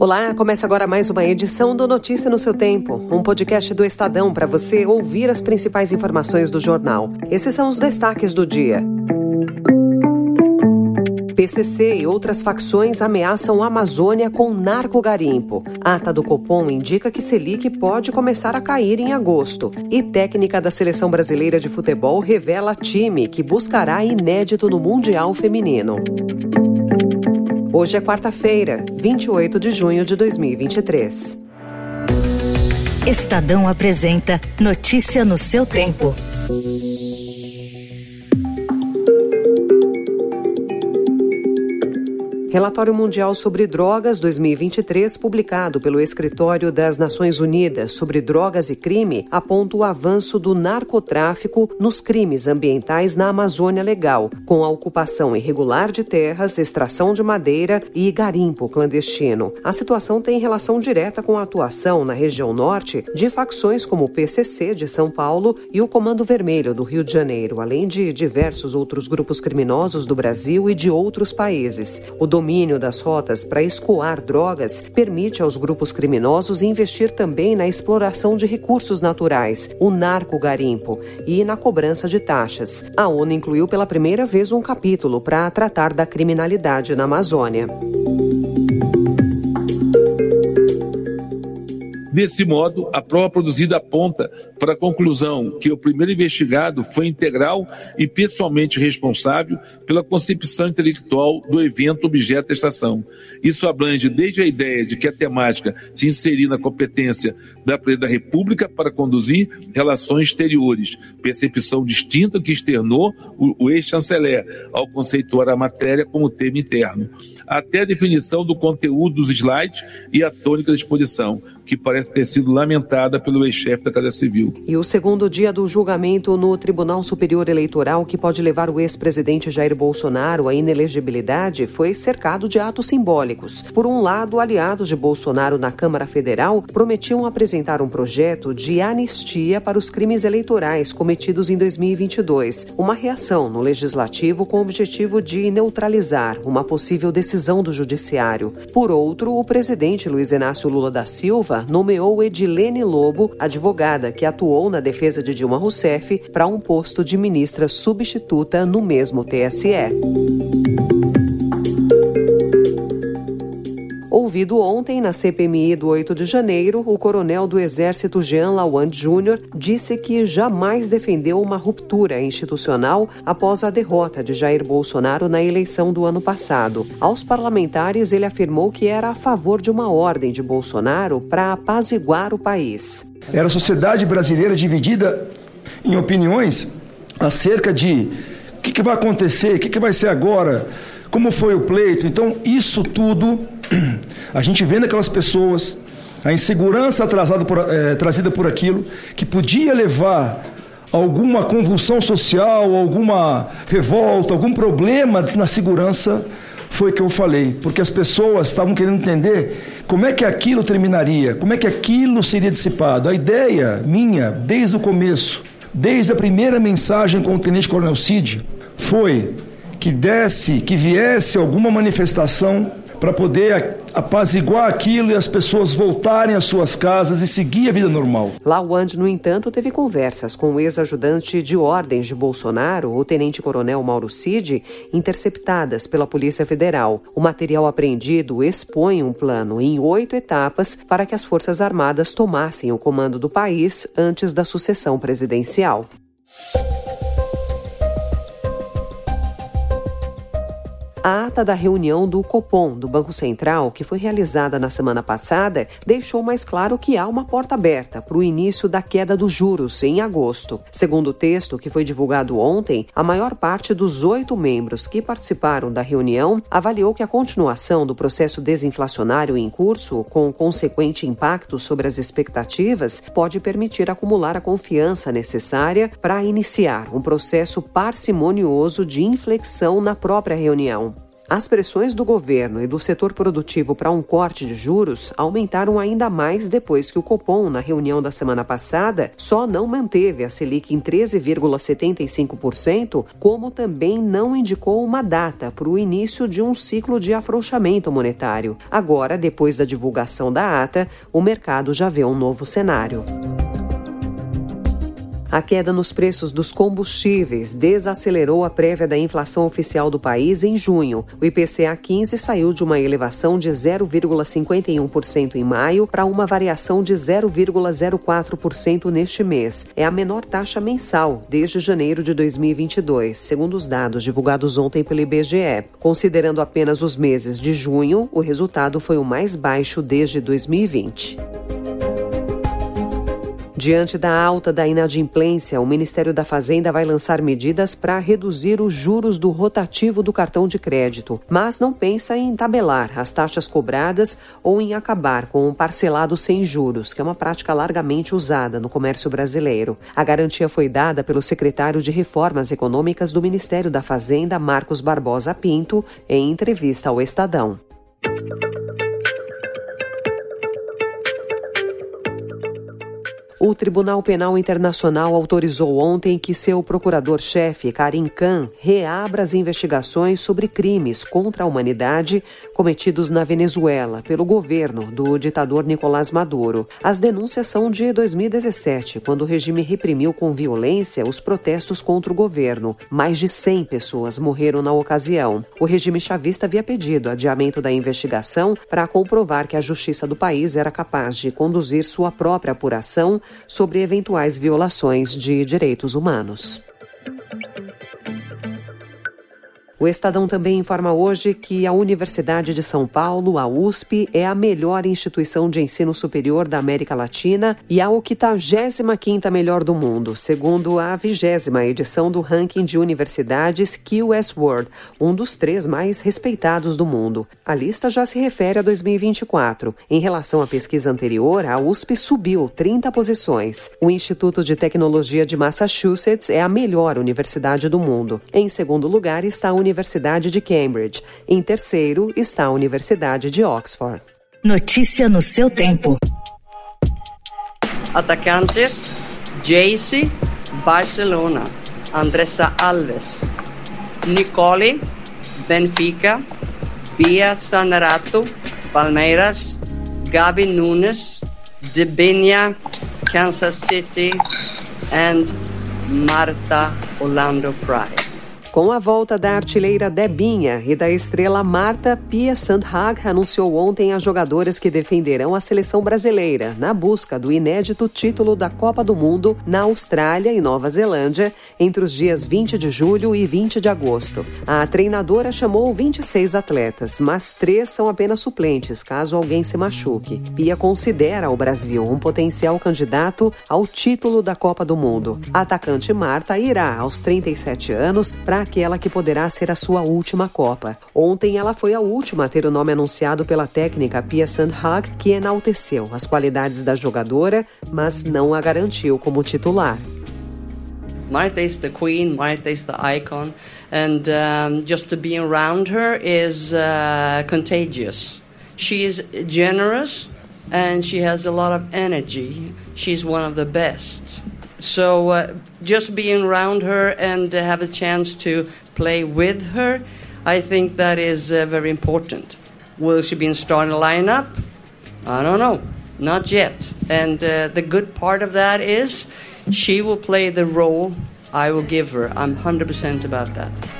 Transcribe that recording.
Olá, começa agora mais uma edição do Notícia no seu Tempo, um podcast do Estadão para você ouvir as principais informações do jornal. Esses são os destaques do dia. PCC e outras facções ameaçam a Amazônia com narco-garimpo. Ata do Copom indica que Selic pode começar a cair em agosto. E técnica da seleção brasileira de futebol revela time que buscará inédito no Mundial Feminino. Hoje é quarta-feira, 28 de junho de 2023. Estadão apresenta Notícia no seu tempo. Relatório Mundial sobre Drogas 2023, publicado pelo Escritório das Nações Unidas sobre Drogas e Crime, aponta o avanço do narcotráfico nos crimes ambientais na Amazônia Legal, com a ocupação irregular de terras, extração de madeira e garimpo clandestino. A situação tem relação direta com a atuação na região norte de facções como o PCC de São Paulo e o Comando Vermelho do Rio de Janeiro, além de diversos outros grupos criminosos do Brasil e de outros países. O domínio das rotas para escoar drogas permite aos grupos criminosos investir também na exploração de recursos naturais, o narco-garimpo, e na cobrança de taxas. A ONU incluiu pela primeira vez um capítulo para tratar da criminalidade na Amazônia. Desse modo, a prova produzida aponta para a conclusão que o primeiro investigado foi integral e pessoalmente responsável pela concepção intelectual do evento objeto da estação. Isso abrange desde a ideia de que a temática se inserir na competência da da República para conduzir relações exteriores, percepção distinta que externou o ex-chanceler ao conceituar a matéria como tema interno, até a definição do conteúdo dos slides e a tônica da exposição que parece ter sido lamentada pelo ex-chefe da Casa Civil. E o segundo dia do julgamento no Tribunal Superior Eleitoral, que pode levar o ex-presidente Jair Bolsonaro à inelegibilidade, foi cercado de atos simbólicos. Por um lado, aliados de Bolsonaro na Câmara Federal prometiam apresentar um projeto de anistia para os crimes eleitorais cometidos em 2022, uma reação no legislativo com o objetivo de neutralizar uma possível decisão do judiciário. Por outro, o presidente Luiz Inácio Lula da Silva nomeou Edilene Lobo, advogada que atuou na defesa de Dilma Rousseff, para um posto de ministra substituta no mesmo TSE. Ouvido ontem na CPMI do 8 de janeiro, o coronel do Exército Jean Lawand Jr. disse que jamais defendeu uma ruptura institucional após a derrota de Jair Bolsonaro na eleição do ano passado. Aos parlamentares, ele afirmou que era a favor de uma ordem de Bolsonaro para apaziguar o país. Era a sociedade brasileira dividida em opiniões acerca de o que, que vai acontecer, o que, que vai ser agora, como foi o pleito. Então, isso tudo a gente vendo aquelas pessoas, a insegurança por, é, trazida por aquilo, que podia levar alguma convulsão social, alguma revolta, algum problema na segurança, foi que eu falei, porque as pessoas estavam querendo entender como é que aquilo terminaria, como é que aquilo seria dissipado. A ideia minha, desde o começo, desde a primeira mensagem com o Tenente Coronel Cid, foi que desse, que viesse alguma manifestação para poder apaziguar aquilo e as pessoas voltarem às suas casas e seguir a vida normal. Lawand, no entanto, teve conversas com o ex-ajudante de ordens de Bolsonaro, o tenente-coronel Mauro Cid, interceptadas pela Polícia Federal. O material apreendido expõe um plano em oito etapas para que as Forças Armadas tomassem o comando do país antes da sucessão presidencial. A ata da reunião do Copom, do Banco Central, que foi realizada na semana passada, deixou mais claro que há uma porta aberta para o início da queda dos juros em agosto. Segundo o texto que foi divulgado ontem, a maior parte dos oito membros que participaram da reunião avaliou que a continuação do processo desinflacionário em curso, com consequente impacto sobre as expectativas, pode permitir acumular a confiança necessária para iniciar um processo parcimonioso de inflexão na própria reunião. As pressões do governo e do setor produtivo para um corte de juros aumentaram ainda mais depois que o Copom, na reunião da semana passada, só não manteve a Selic em 13,75%, como também não indicou uma data para o início de um ciclo de afrouxamento monetário. Agora, depois da divulgação da ata, o mercado já vê um novo cenário. A queda nos preços dos combustíveis desacelerou a prévia da inflação oficial do país em junho. O IPCA 15 saiu de uma elevação de 0,51% em maio para uma variação de 0,04% neste mês. É a menor taxa mensal desde janeiro de 2022, segundo os dados divulgados ontem pelo IBGE. Considerando apenas os meses de junho, o resultado foi o mais baixo desde 2020. Diante da alta da inadimplência, o Ministério da Fazenda vai lançar medidas para reduzir os juros do rotativo do cartão de crédito, mas não pensa em tabelar as taxas cobradas ou em acabar com um parcelado sem juros, que é uma prática largamente usada no comércio brasileiro. A garantia foi dada pelo secretário de Reformas Econômicas do Ministério da Fazenda, Marcos Barbosa Pinto, em entrevista ao Estadão. O Tribunal Penal Internacional autorizou ontem que seu procurador-chefe, Karim Khan, reabra as investigações sobre crimes contra a humanidade cometidos na Venezuela pelo governo do ditador Nicolás Maduro. As denúncias são de 2017, quando o regime reprimiu com violência os protestos contra o governo. Mais de 100 pessoas morreram na ocasião. O regime chavista havia pedido adiamento da investigação para comprovar que a justiça do país era capaz de conduzir sua própria apuração sobre eventuais violações de direitos humanos. O Estadão também informa hoje que a Universidade de São Paulo, a USP, é a melhor instituição de ensino superior da América Latina e a 85ª melhor do mundo, segundo a vigésima edição do ranking de universidades QS World, um dos três mais respeitados do mundo. A lista já se refere a 2024. Em relação à pesquisa anterior, a USP subiu 30 posições. O Instituto de Tecnologia de Massachusetts é a melhor universidade do mundo. Em segundo lugar está a Universidade de Cambridge. Em terceiro está a Universidade de Oxford. Notícia no seu tempo. Atacantes: Jayce, Barcelona. Andressa Alves. Nicole, Benfica. Bia Sanerato, Palmeiras. Gabi Nunes, Debinha, Kansas City. And Marta Orlando Pride. Com a volta da artilheira Debinha e da estrela Marta, Pia Sandhag anunciou ontem as jogadoras que defenderão a seleção brasileira na busca do inédito título da Copa do Mundo na Austrália e Nova Zelândia entre os dias 20 de julho e 20 de agosto. A treinadora chamou 26 atletas, mas três são apenas suplentes, caso alguém se machuque. Pia considera o Brasil um potencial candidato ao título da Copa do Mundo. A atacante Marta irá aos 37 anos para aquela que poderá ser a sua última Copa. Ontem ela foi a última a ter o nome anunciado pela técnica Pia Sandhag, que enalteceu as qualidades da jogadora, mas não a garantiu como titular. Marta is the queen, Marta is the icon, and um, just to be around her is uh, contagious. She is generous and she has a lot of energy. She's one of the best. So uh, just being around her and uh, have a chance to play with her, I think that is uh, very important. Will she be in starting lineup? I don't know, not yet. And uh, the good part of that is she will play the role I will give her. I'm 100% about that.